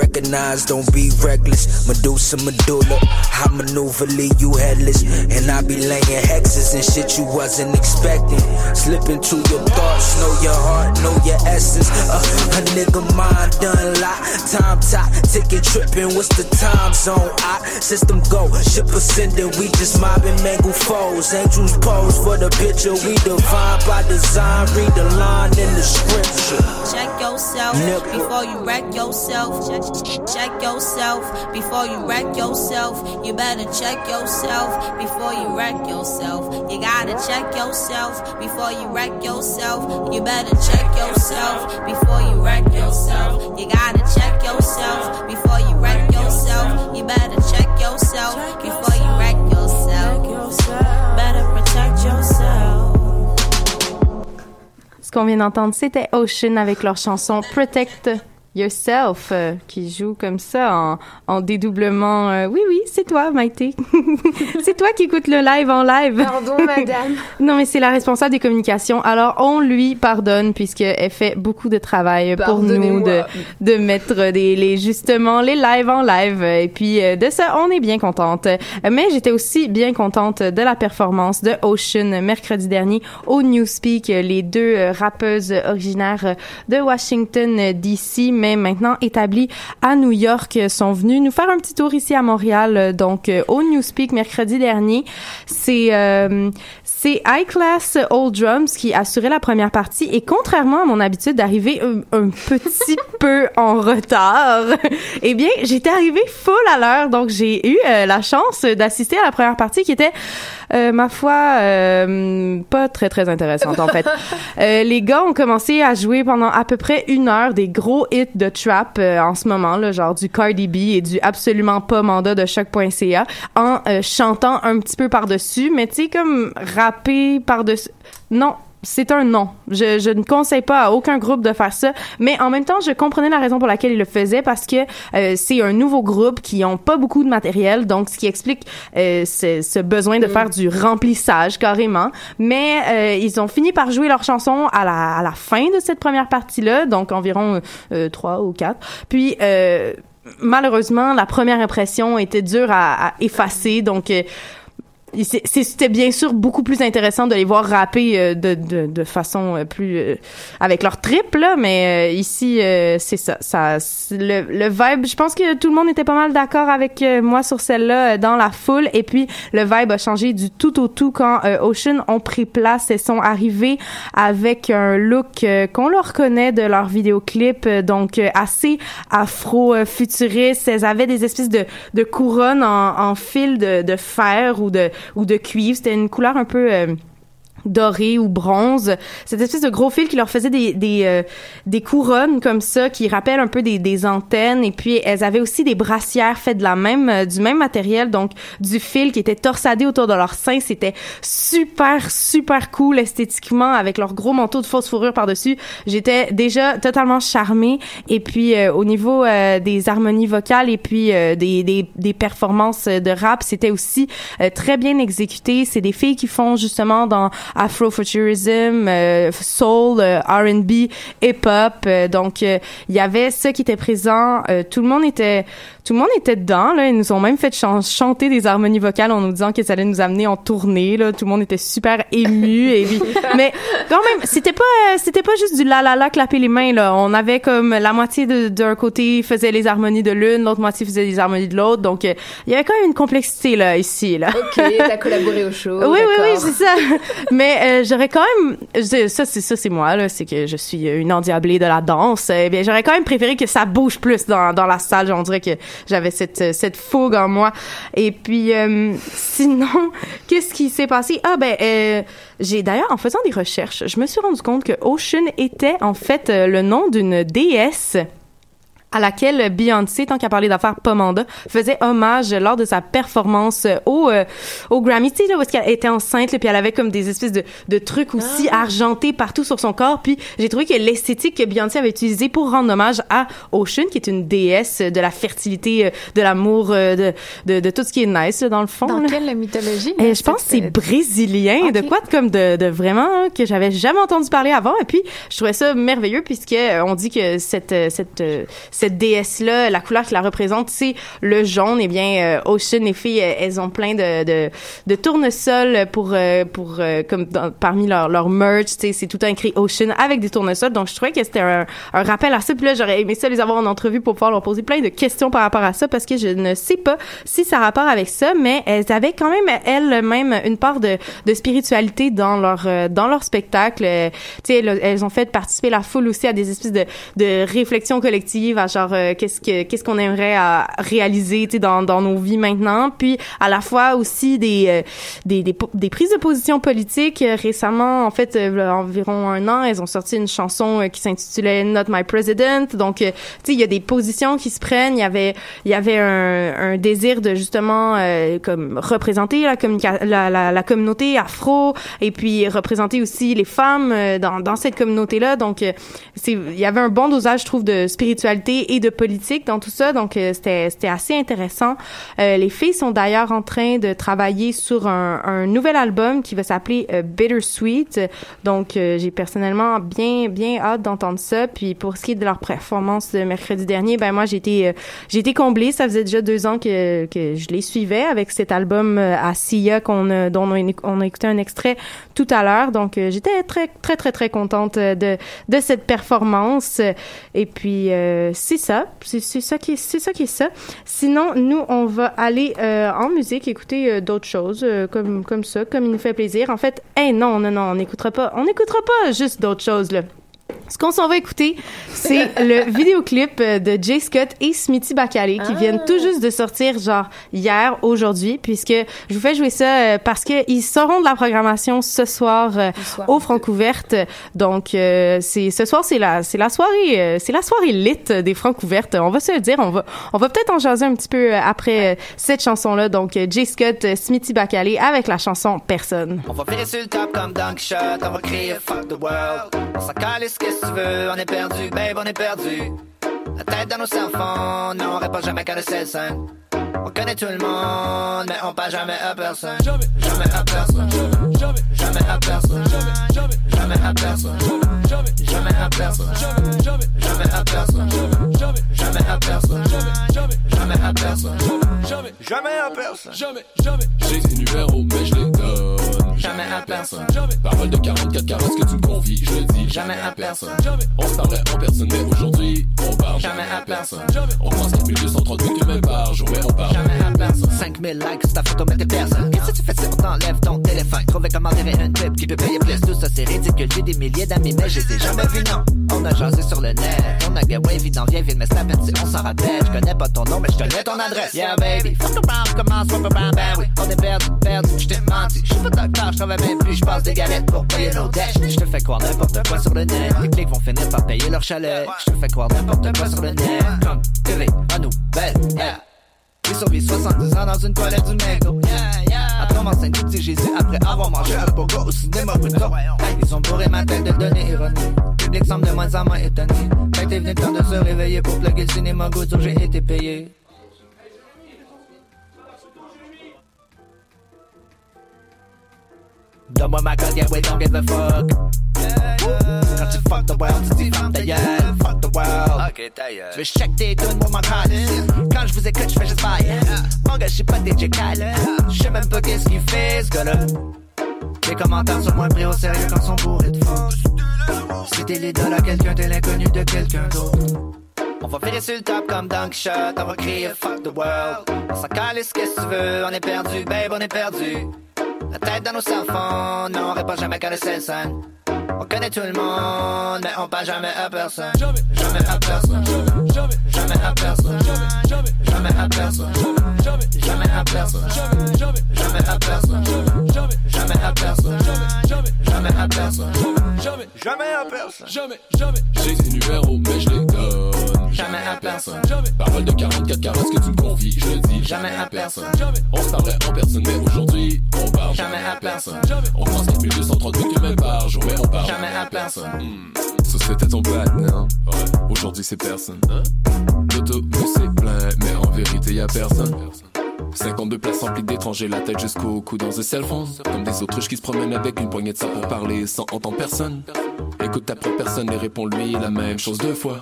S11: Recognize, don't be reckless. Medusa, medulla. I maneuver, leave you headless. And I be laying hexes and shit you wasn't expecting. Slip into your thoughts, know your heart, know your essence. Uh, a nigga mind done lot. Time top, ticket tripping. What's the time zone? I system go, ship ascending. We just mobbing mangle foes. Angels pose for the picture. We divine by design. Read the line in the scripture.
S9: Check yourself before you wreck yourself. Check, check yourself before you wreck yourself. You better check yourself before you wreck yourself. You gotta check yourself before you wreck yourself. You better check yourself before you wreck yourself. You gotta check yourself before you wreck yourself. You better check yourself before you wreck yourself. Better protect yourself.
S2: Ce qu'on vient d'entendre, c'était Ocean avec leur chanson Protect Yourself, euh, qui joue comme ça en, en dédoublement. euh, oui, oui, c'est toi, Maïté. c'est toi qui écoutes le live en live.
S7: Pardon, madame.
S2: non, mais c'est la responsable des communications. Alors, on lui pardonne puisqu'elle fait beaucoup de travail pour nous de, de mettre des, les, justement, les lives en live. Et puis, euh, de ça, on est bien contente. Mais j'étais aussi bien contente de la performance de Ocean mercredi dernier au Newspeak. Les deux euh, rappeuses originaires de Washington DC, mais maintenant établies à New York, sont venues nous faire un petit tour ici à Montréal. Donc, euh, au Newspeak mercredi dernier, c'est euh, c'est High Class Old Drums qui assurait la première partie et contrairement à mon habitude d'arriver un, un petit peu en retard, eh bien, j'étais arrivée full à l'heure, donc j'ai eu euh, la chance d'assister à la première partie qui était, euh, ma foi, euh, pas très très intéressante en fait. Euh, les gars ont commencé à jouer pendant à peu près une heure des gros hits de trap euh, en ce moment, là, genre du Cardi B et du absolument pas mandat de choc.ca, en euh, chantant un petit peu par-dessus, mais tu sais, comme rapper par-dessus. Non, c'est un non. Je, je ne conseille pas à aucun groupe de faire ça, mais en même temps, je comprenais la raison pour laquelle ils le faisaient parce que euh, c'est un nouveau groupe qui ont pas beaucoup de matériel, donc ce qui explique euh, ce, ce besoin de faire du remplissage carrément. Mais euh, ils ont fini par jouer leur chanson à la, à la fin de cette première partie-là, donc environ euh, trois ou quatre. Puis euh, malheureusement, la première impression était dure à, à effacer, donc euh, C'était bien sûr beaucoup plus intéressant de les voir rapper euh, de, de, de façon euh, plus euh, avec leur trip là, mais ici c'est ça, ça le, le vibe. Je pense que tout le monde était pas mal d'accord avec moi sur celle-là dans la foule et puis le vibe a changé du tout au tout quand Ocean ont pris place et sont arrivés avec un look qu'on leur connaît de leur vidéoclip, donc assez afro-futuriste. Elles avaient des espèces de, de couronnes en, en fil de, de fer ou de, ou de cuivre. C'était une couleur un peu... doré ou bronze, cette espèce de gros fil qui leur faisait des des, euh, des couronnes comme ça qui rappellent un peu des, des antennes et puis elles avaient aussi des brassières faites de la même euh, du même matériel donc du fil qui était torsadé autour de leur sein, c'était super super cool esthétiquement avec leur gros manteau de fausse fourrure par-dessus. J'étais déjà totalement charmée et puis euh, au niveau euh, des harmonies vocales et puis euh, des, des des performances de rap, c'était aussi très bien exécuté. C'est des filles qui font justement dans Afrofuturism, euh, soul, euh, R&B, hip-hop. euh, donc euh, il y avait ça qui était présent. Euh, tout le monde était tout le monde était dedans. Là. Ils nous ont même fait chan- chanter des harmonies vocales en nous disant que ça allait nous amener en tournée. Là. Tout le monde était super ému. et puis- mais quand même, c'était pas euh, c'était pas juste du la la la clapper les mains. Là. On avait comme la moitié d'un côté faisait les harmonies de l'une, l'autre moitié faisait les harmonies de l'autre. Donc euh, il y avait quand même une complexité là ici. Là.
S7: Ok, t'as collaboré au show.
S2: Oui, oui, oui, c'est ça. Mais euh, j'aurais quand même, ça, c'est ça, c'est moi là, c'est que je suis une endiablée de la danse. Eh bien, j'aurais quand même préféré que ça bouge plus dans, dans la salle. On dirait que j'avais cette euh, cette fougue en moi. Et puis, euh, sinon, qu'est-ce qui s'est passé? Ah ben, euh, j'ai d'ailleurs en faisant des recherches, je me suis rendu compte que Ocean était en fait le nom d'une déesse à laquelle Beyoncé, tant qu'à parler d'affaires Pomanda, faisait hommage lors de sa performance euh, au euh, au Grammy, tu sais est-ce qu'elle était enceinte, là, puis elle avait comme des espèces de, de trucs aussi argentés partout sur son corps, puis j'ai trouvé que l'esthétique que Beyoncé avait utilisée pour rendre hommage à Ocean, qui est une déesse de la fertilité, euh, de l'amour, euh, de, de de tout ce qui est nice là, dans le fond.
S4: Dans
S2: là.
S4: quelle mythologie?
S2: Euh, je pense que c'est brésilien, de quoi de comme de, de vraiment hein, que j'avais jamais entendu parler avant. Et puis je trouvais ça merveilleux puisque on dit que cette cette cette déesse là, la couleur qui la représente, c'est le jaune. Et bien, euh, Ocean les filles, euh, elles ont plein de de, de tournesols pour euh, pour euh, comme parmi leur leur merch. C'est tout écrit Ocean avec des tournesols. Donc je trouvais que c'était un, un rappel à ça. Puis là, j'aurais aimé ça les avoir en entrevue pour pouvoir leur poser plein de questions par rapport à ça parce que je ne sais pas si ça a rapport avec ça, mais elles avaient quand même elles-mêmes une part de, de spiritualité dans leur euh, dans leur spectacle. Euh, Tu sais, elles, ont fait participer la foule aussi à des espèces de, de réflexions collectives, genre euh, qu'est-ce que qu'est-ce qu'on aimerait à réaliser, tu sais, dans, dans nos vies maintenant, puis à la fois aussi des euh, des, des, des prises de position politiques. Euh, Récemment, en fait, euh, environ un an, elles ont sorti une chanson euh, qui s'intitulait Not My President. Donc, tu sais, il y a des positions qui se prennent. Il y avait il y avait un, un désir de justement comme représenter la, la, la, la communauté afro et puis représenter aussi les femmes dans, dans cette communauté là donc c'est il y avait un bon dosage je trouve de spiritualité et de politique dans tout ça. Donc euh, c'était c'était assez intéressant. Euh, les filles sont d'ailleurs en train de travailler sur un, nouvel album qui va s'appeler euh, Bittersweet. Donc j'ai personnellement bien bien hâte d'entendre ça. Puis pour ce qui est de leur performance de mercredi dernier ben moi j'ai été j'ai été comblée. Ça faisait déjà deux ans que que je les suivais avec cet album à Sia dont on a, on a écouté un extrait tout à l'heure. Donc j'étais très très très très contente de de cette performance. Et puis c'est ça. C'est ça qui est c'est ça qui est ça. Sinon nous on va aller euh, en musique écouter euh, d'autres choses euh, comme comme ça comme il nous fait plaisir. En fait hey non non non on n'écoutera pas. On n'écoutera pas juste d'autres choses là Ce qu'on s'en va écouter, c'est le vidéoclip de Jay Scott et Smithy Bacalé qui viennent tout juste de sortir, genre hier, aujourd'hui, puisque je vous fais jouer ça euh, parce que ils seront de la programmation ce soir, euh, au Francouvertes. Donc euh, c'est ce soir, c'est la c'est la soirée, euh, c'est la soirée lit des Francouvertes. On va se le dire, on va on va peut-être en jaser un petit peu euh, après euh, cette chanson là. Donc Jay Scott, Smithy Bacalé avec la chanson Personne.
S12: On va virer sur le top comme Dunk Shot, on va crier fuck the world. On s'en calisse, qu'est-ce que tu veux, on est perdu, babe, on est perdu. La tête dans nos cellphones, non, on répond jamais qu'à le scène. On connaît tout le monde, mais on parle jamais à personne. Jamais, jamais à personne. Jamais, jamais à personne. Jamais, jamais à personne. Jamais, jamais à personne. Jamais, jamais à personne. Jamais, jamais à personne. Jamais, jamais à personne. Jamais, jamais à personne. Jamais, jamais.
S13: J'ai des numéros, mais je les donne.
S12: Jamais à personne.
S13: Parole de 44 carats, ce que tu me confies, je le dis.
S12: Jamais à personne.
S13: On se parlait en personne, mais aujourd'hui, on parle
S12: Jamais à personne.
S13: On pense 4238 même par jour, mais on parle
S12: Jamais à personne. 5000 likes sur ta photo, mais t'es personne. Qu'est-ce que tu fais si on t'enlève ton téléphone? Trouver comment tirer une clip qui peut payer plus. Tout ça, c'est ridicule. J'ai des milliers d'amis, mais je les ai jamais vus, non. On a jasé sur le net. On a get wavy dans vieille ville, mais peine si on s'en rappelle. Je connais pas ton nom, mais je connais ton adresse. Yeah, baby. Fuck around, commence, fuck around, ben oui. On est perdu, perdu, je t'ai menti. Je suis pas je travaille même plus. Je passe des galettes pour payer nos dettes. Je te fais croire n'importe quoi sur le net. Les clics vont finir par payer leur chalet. Je te fais croire n'importe quoi sur le net. Comme télé, à nouvelle, yeah. J'ai survécu 70 ans dans une toilette du McDo. Yeah, yeah. Tomber enceinte du petit Jésus après avoir mangé un burger au cinéma plus tôt. Hey, ils ont bourré ma tête de données ironiques. Le public semble de moins en moins étonné. T'es venu le temps de se réveiller pour plugger le cinéma Gozo, j'ai été payé. Donne-moi ma code, yeah, we don't give a fuck. Quand tu fuck the world, tu dis ferme ta gueule, fuck the world.
S14: Ok, ta gueule.
S12: Tu veux check tes tunes, moi ma calice. Quand je vous écoute, je fais juste bail. Mon gars, je suis pas DJ Khaled. Je sais même pas qu'est-ce qu'il fait, ce gars-là. Les commentaires sont moins pris au sérieux quand sont bourrés de. Si t'es l'idole à quelqu'un, t'es l'inconnu de quelqu'un d'autre. On va virer sur le top comme Dunk Shot, on va crier fuck the world. On s'en calisse, qu'est-ce que tu veux, on est perdu, babe, on est perdu. La tête dans nos cellphones, non, on répond jamais qu'à le scène. On connaît tout le monde, mais on parle jamais à personne. Jamais, jamais à personne. Jamais, jamais à personne. Jamais, jamais à personne. Jamais, jamais à personne. Jamais, jamais à personne. Jamais, jamais à personne. Jamais, jamais à personne. Jamais, jamais à personne.
S13: Jamais, jamais. J'ai des numéros, mais je les donne.
S12: Jamais à personne.
S13: Parole de 44 carats, ce que tu me confies, je le dis.
S12: Jamais à personne.
S13: On se parlait en personne, mais aujourd'hui, on parle
S12: Jamais à personne.
S13: On pense 4238 même par jour, mais on parle
S12: Jamais à personne.
S13: Ça c'était ton platinum. Aujourd'hui c'est personne. L'auto mais c'est plein, mais en vérité y a personne. 52 places remplies d'étrangers, la tête jusqu'au cou dans un cell phone. Comme des autruches qui se promènent avec une poignée de ça pour parler sans entendre personne. Écoute ta propre personne et réponds-lui la même chose deux fois.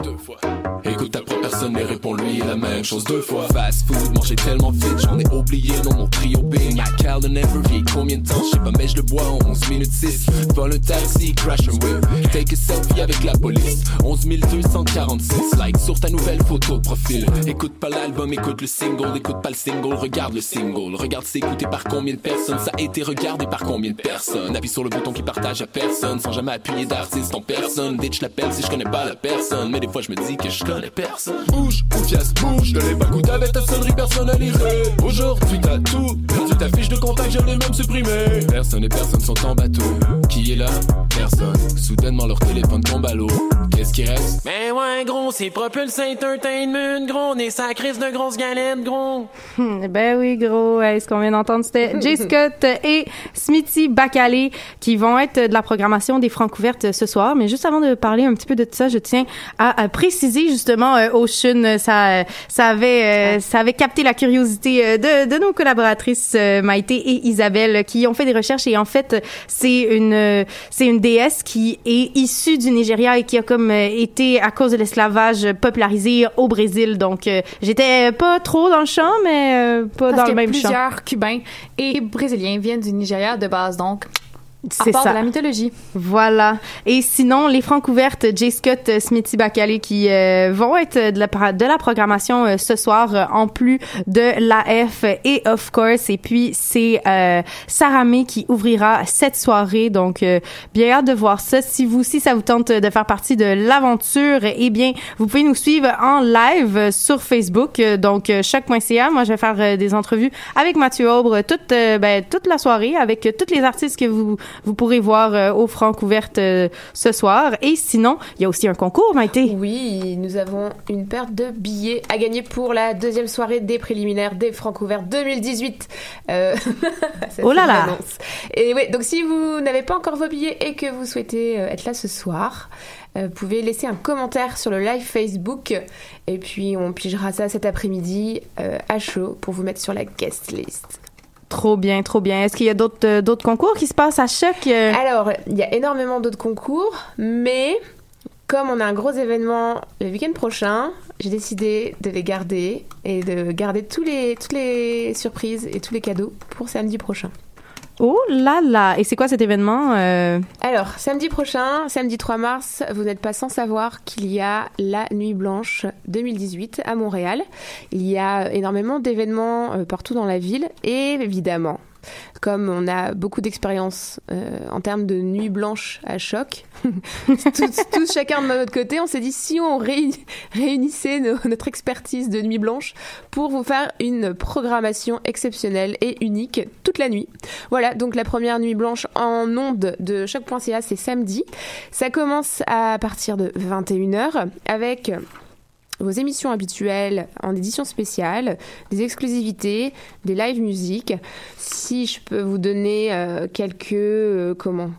S13: Écoute ta propre personne et réponds-lui la même chose deux fois. Fast food, manger tellement vite, j'en ai oublié dans mon trio Bing. Ma Calden Every, combien de temps, je sais pas, mais je bois en 11 minutes 6. Vol un taxi, crash un whip. Take a selfie avec la police. 11 246 likes sur ta nouvelle photo de profil. Écoute pas l'album, écoute le single. Écoute pas le single, regarde le single. Regarde c'est écouté par combien de personnes. Ça a été regardé par combien de personnes. Appuie sur le bouton qui partage à personne sans jamais appuyer d'artiste en personne. Ditch l'appelle si je connais pas la personne. Mais des fois je me dis que je connais personne. Bouge, confiance, bouge. De l'époque où t'avais ta sonnerie personnalisée. Aujourd'hui t'as tout perdu ta fiche de contact, je l'ai même supprimé. Personne et personne sont en bateau. Qui est là? Personne. Soudainement leur téléphone tombe à l'eau. Qu'est-ce qui reste?
S15: Ben ouais, gros, c'est Propulse Entertainment, gros. On est sa crise de grosses galettes, gros.
S2: Hmm, ben oui, gros. Hey, ce qu'on vient d'entendre, c'était Jay Scott et Smithy Bacalé qui vont être de la programmation des Francouvertes ce soir. Mais juste avant de parler un petit peu de tout ça, je tiens à, à préciser justement euh, Ocean, ça, ça avait, euh, ça avait capté la curiosité euh, de, de nos collaboratrices euh, Maïté et Isabelle qui ont fait des recherches et en fait, c'est une, c'est une déesse qui est issue du Nigeria et qui a comme euh, été à cause de l'esclavage popularisée au Brésil. Donc, euh, j'étais pas trop dans le champ, mais euh, pas
S3: Parce
S2: dans le même champ.
S3: plusieurs Cubains et Brésiliens viennent du Nigeria de base, donc
S2: C'est ça.
S3: de la mythologie.
S2: Voilà. Et sinon, les francs ouvertes, J. Scott, euh, Smithy Bacalé qui euh, vont être de la, de la programmation euh, ce soir, euh, en plus de l'AF et Of Course. Et puis, c'est euh, Sarah May qui ouvrira cette soirée. Donc, euh, bien hâte de voir ça. Si vous aussi, ça vous tente de faire partie de l'aventure, eh bien, vous pouvez nous suivre en live sur Facebook. Donc, choc.ca. Moi, je vais faire des entrevues avec Mathieu Aubre toute, ben, toute la soirée avec euh, tous les artistes que vous, vous pourrez voir euh, au Francouverte euh, ce soir. Et sinon, il y a aussi un concours, Maïté.
S7: Oui, nous avons une paire de billets à gagner pour la deuxième soirée des préliminaires des Francouverts 2018. Euh, ça,
S2: Oh là là.
S7: Et oui, donc si vous n'avez pas encore vos billets et que vous souhaitez être là ce soir, vous pouvez laisser un commentaire sur le live Facebook et puis on pigera ça cet après-midi euh, à chaud pour vous mettre sur la guest list.
S2: Trop bien, trop bien. Est-ce qu'il y a d'autres euh, concours qui se passent à Choc? euh?
S7: Alors, il y a énormément d'autres concours, mais comme on a un gros événement le week-end prochain, j'ai décidé de les garder et de garder tous les, toutes les surprises et tous les cadeaux pour samedi prochain.
S2: Oh là là! Et c'est quoi cet événement? euh?
S7: Alors, samedi prochain, samedi 3 mars, vous n'êtes pas sans savoir qu'il y a la Nuit Blanche 2018 à Montréal. Il y a énormément d'événements euh, partout dans la ville et évidemment, comme on a beaucoup d'expérience euh, en termes de nuit blanche à choc, tous, tous chacun de notre côté, on s'est dit si on réuni- réunissait nos- notre expertise de nuit blanche pour vous faire une programmation exceptionnelle et unique toute la nuit. Voilà, donc la première nuit blanche en ondes de choc.ca, c'est samedi. Ça commence à partir de 21h avec vos émissions habituelles en édition spéciale, des exclusivités, des live musique. Si je peux vous donner euh, quelques euh, comment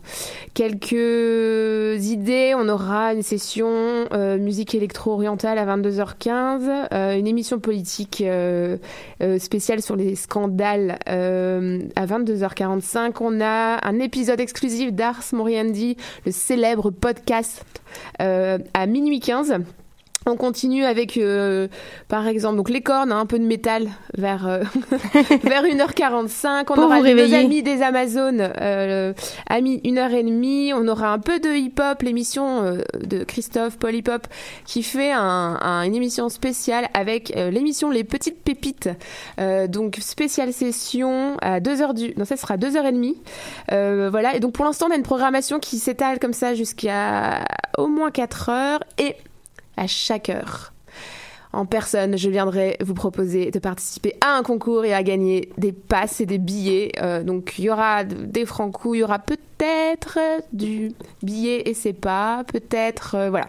S7: quelques idées, on aura une session euh, musique électro-orientale à 22h15, euh, une émission politique spéciale sur les scandales à 22h45. On a un épisode exclusif d'Ars Moriendi, le célèbre podcast à minuit 15. On continue avec, euh, par exemple, donc les cornes, hein, un peu de métal vers euh, vers 1h45. On
S2: Pour
S7: aura
S2: réveiller.
S7: amis des Amazones euh, à mi- 1h30. On aura un peu de hip-hop, l'émission euh, de Christophe Paul Hip Hop qui fait un- un- une émission spéciale avec l'émission Les Petites Pépites. Euh, donc spéciale session à 2h du... Non, ça sera 2h30. Euh, voilà, et donc pour l'instant on a une programmation qui s'étale comme ça jusqu'à au moins 4 heures et à chaque heure. En personne, je viendrai vous proposer de participer à un concours et à gagner des passes et des billets. Euh, donc il y aura des francs coups, il y aura peut-être du billet et c'est pas, peut-être euh, voilà.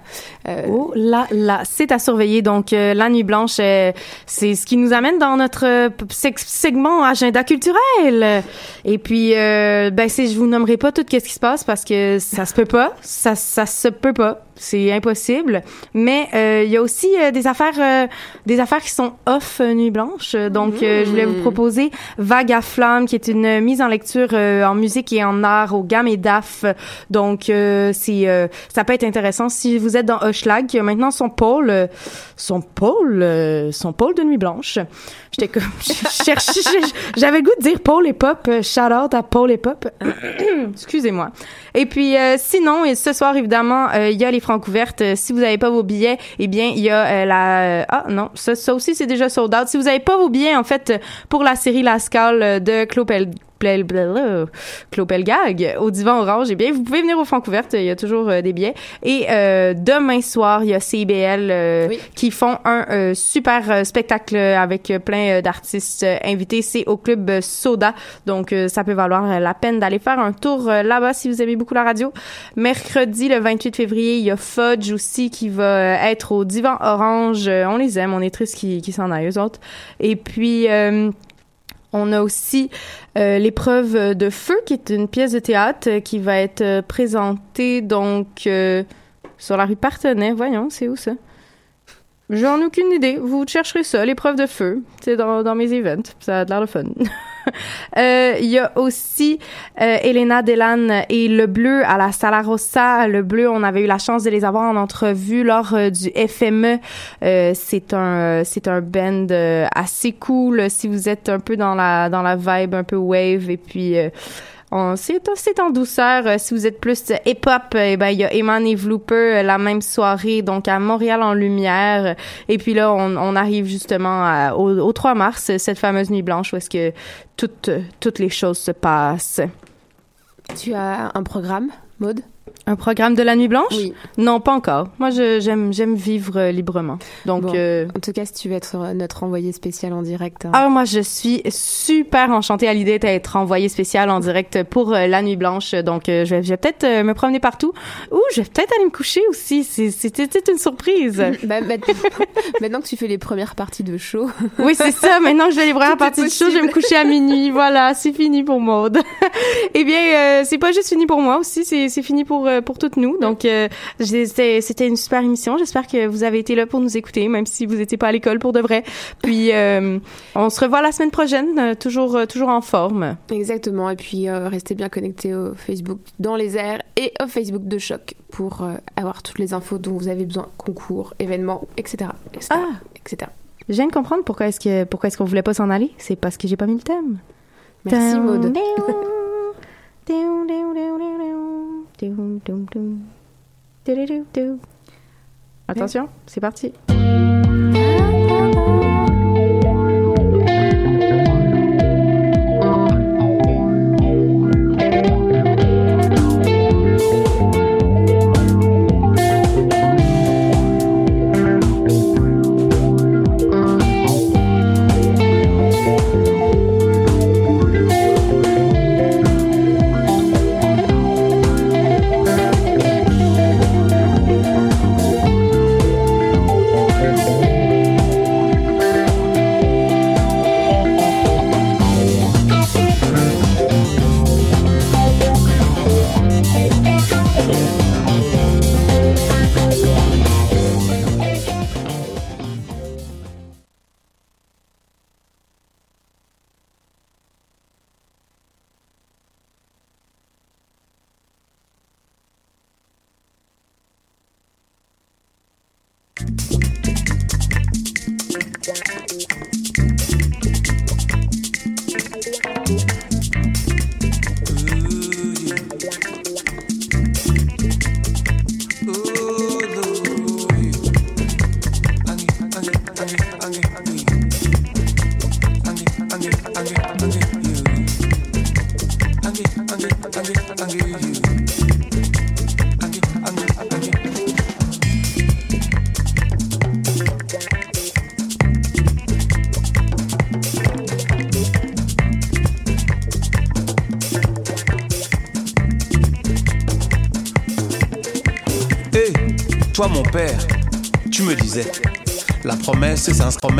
S7: Euh,
S2: Oh là là, c'est à surveiller. Donc, euh, la nuit blanche, c'est ce qui nous amène dans notre segment agenda culturel. Et puis, ben, c'est, je vous nommerai pas tout ce qui se passe parce que ça se peut pas, ça, ça se peut pas, c'est impossible. Mais il y a aussi des affaires, des affaires qui sont off nuit blanche. Donc, je voulais vous proposer Vague à flamme, qui est une mise en lecture en musique et en art au Gamme et DAF. Donc, euh, c'est, euh, ça peut être intéressant si vous êtes dans Hochelag, qui a maintenant son pôle, euh, son pôle, son pôle de nuit blanche. J'étais comme, j'avais le goût de dire Paul et Pop. Shout out à Paul et Pop. Excusez-moi. Et puis, sinon, ce soir, évidemment, il y a les francs ouvertes. Si vous n'avez pas vos billets, eh bien, il y a la... Ah non, ça, ça aussi, c'est déjà sold out. Si vous n'avez pas vos billets, en fait, pour la série La Scale de bleu- Clopelgag au divan orange, eh bien, vous pouvez venir aux Francouvertes, il y a toujours euh, des billets. Et euh, demain soir, il y a CBL euh, qui font un euh, super euh, spectacle avec euh, plein euh, d'artistes euh, invités. C'est au club euh, Soda, donc euh, ça peut valoir euh, la peine d'aller faire un tour euh, là-bas si vous aimez beaucoup la radio. Mercredi, le 28 février, il y a Fudge aussi qui va euh, être au divan orange. Euh, on les aime, on est tristes qu'ils qu'ils s'en aillent, eux autres. Et puis... on a aussi euh, l'épreuve de feu, qui est une pièce de théâtre euh, qui va être euh, présentée donc sur la rue Partenay. Voyons, c'est où ça? J'en ai aucune idée. Vous chercherez ça, l'épreuve de feu. C'est dans, dans mes events. Ça a l'air de fun. Euh, Il y a aussi euh, Elena Delan et Le Bleu à la Sala Rossa. Le Bleu, on avait eu la chance de les avoir en entrevue lors euh, du FME. C'est un c'est un band assez cool si vous êtes un peu dans la dans la vibe un peu wave et puis c'est, c'est en douceur. Euh, si vous êtes plus hip-hop, eh ben, il y a Eman et Vlooper la même soirée, donc à Montréal en lumière. Et puis là, on, on arrive justement au, au 3 mars, cette fameuse nuit blanche où est-ce que toutes, toutes les choses se passent.
S7: Tu as un programme, Maude?
S2: Un programme de la nuit blanche
S7: Oui.
S2: Non, pas encore. Moi, j'aime j'aime vivre euh, librement. Donc, euh,
S7: en tout cas, si tu veux être euh, notre envoyé spécial en direct. Hein.
S2: Ah, moi, je suis super enchantée à l'idée d'être envoyé spécial en direct pour la nuit blanche. Donc, je vais, je vais peut-être me promener partout ou je vais peut-être aller me coucher aussi. C'était une surprise.
S7: bah, maintenant que tu fais les premières parties de show.
S2: oui, c'est ça. Maintenant que je fais les premières parties de show, je vais me coucher à minuit. Voilà, c'est fini pour Maude. eh bien, c'est pas juste fini pour moi aussi. C'est fini pour euh, pour toutes nous. Donc, euh, c'était une super émission. J'espère que vous avez été là pour nous écouter, même si vous n'étiez pas à l'école pour de vrai. Puis, euh, on se revoit la semaine prochaine, toujours toujours en forme.
S7: Exactement. Et puis, restez bien connectés au Facebook dans les airs et au Facebook de Choc pour avoir toutes les infos dont vous avez besoin, concours, événements, etc., etc., ah. etc.
S2: Je viens de comprendre pourquoi est-ce que pourquoi est-ce qu'on voulait pas s'en aller. C'est parce que j'ai pas mis le thème.
S7: Merci Maud.
S2: Attention, c'est parti.
S14: Promesse.